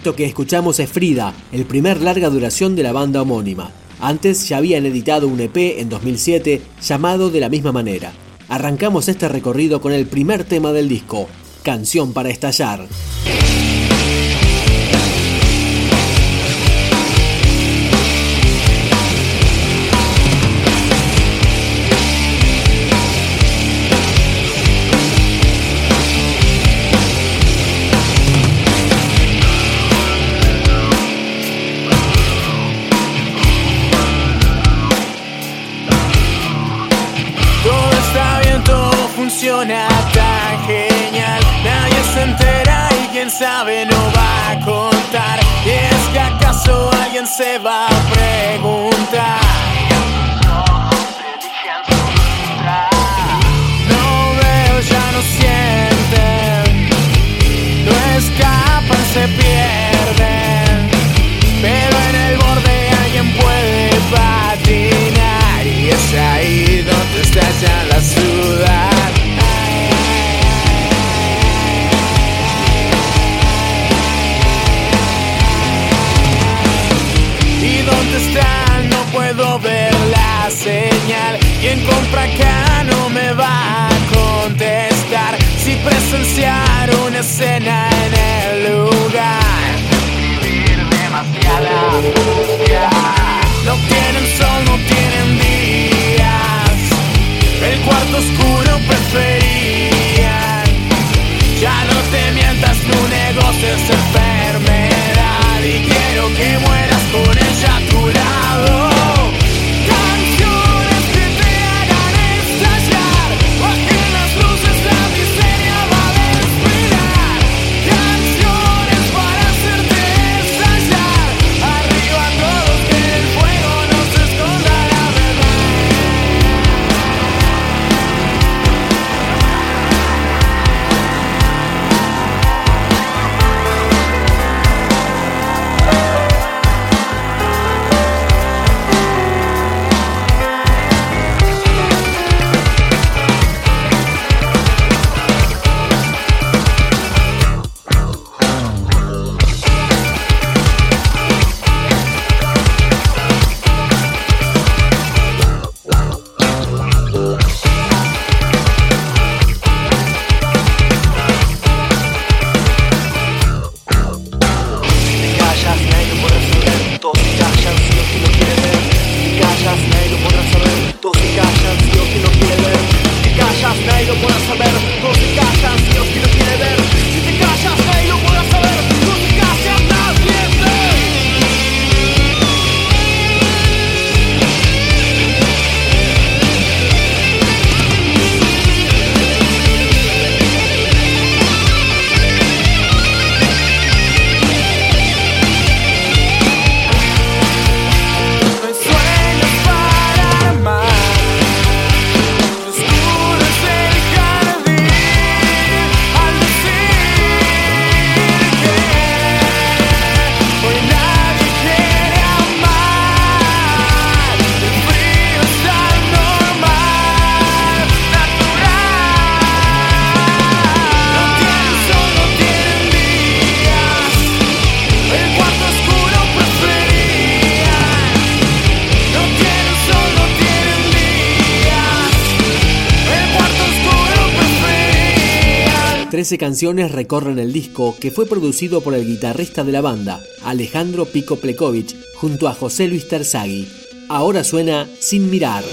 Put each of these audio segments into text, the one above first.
Esto que escuchamos es Frida, el primer larga duración de la banda homónima. Antes ya habían editado un EP en 2007 llamado de la misma manera. Arrancamos este recorrido con el primer tema del disco, Canción para estallar. survive. Oscuro 13 canciones recorren el disco que fue producido por el guitarrista de la banda, Alejandro Pico Plekovic, junto a José Luis Terzaghi. Ahora suena Sin Mirar.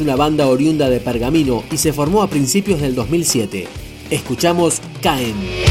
Una banda oriunda de Pergamino y se formó a principios del 2007. Escuchamos Caen.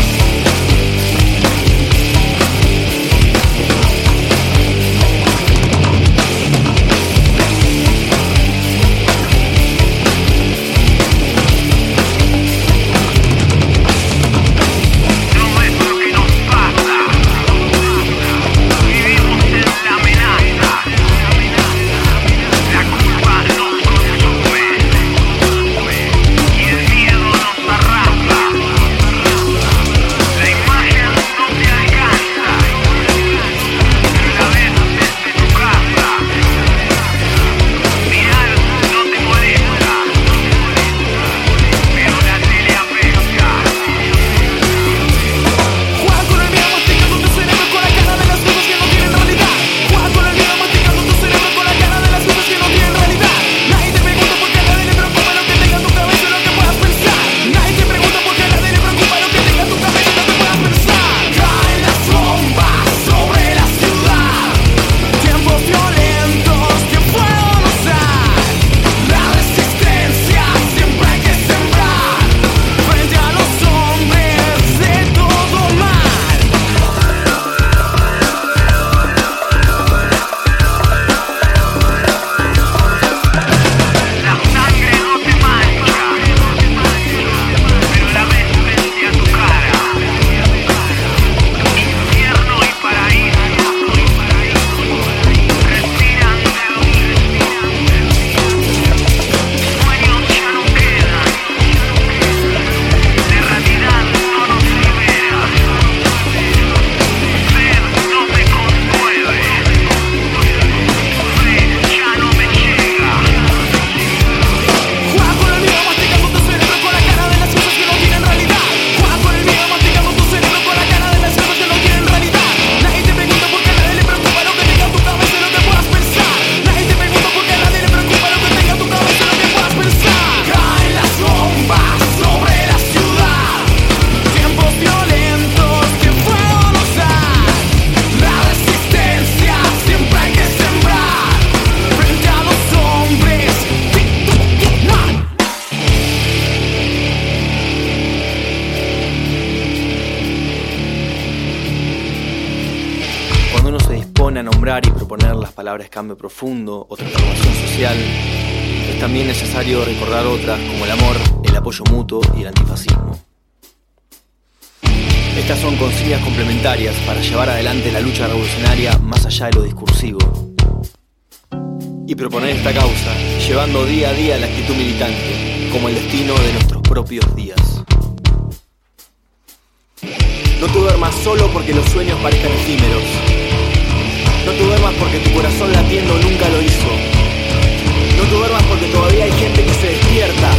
Las palabras cambio profundo o transformación social, es también necesario recordar otras como el amor, el apoyo mutuo y el antifascismo. Estas son consignas complementarias para llevar adelante la lucha revolucionaria más allá de lo discursivo. Y proponer esta causa, llevando día a día la actitud militante, como el destino de nuestros propios días. No te duermas solo porque los sueños parezcan efímeros. No te duermas porque tu corazón latiendo nunca lo hizo. No te duermas porque todavía hay gente que se despierta.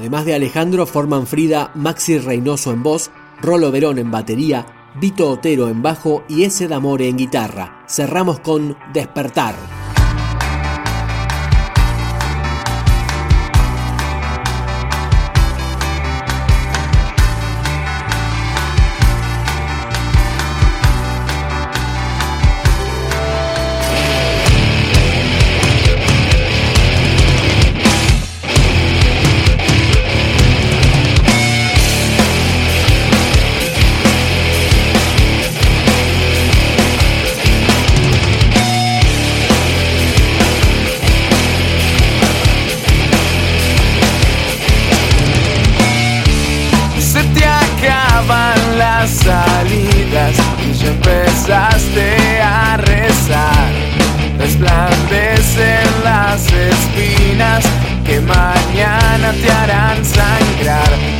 Además de Alejandro, forman Frida Maxi Reynoso en voz, Rolo Verón en batería, Vito Otero en bajo y Ese D'Amore en guitarra. Cerramos con Despertar. hjärnan slangrar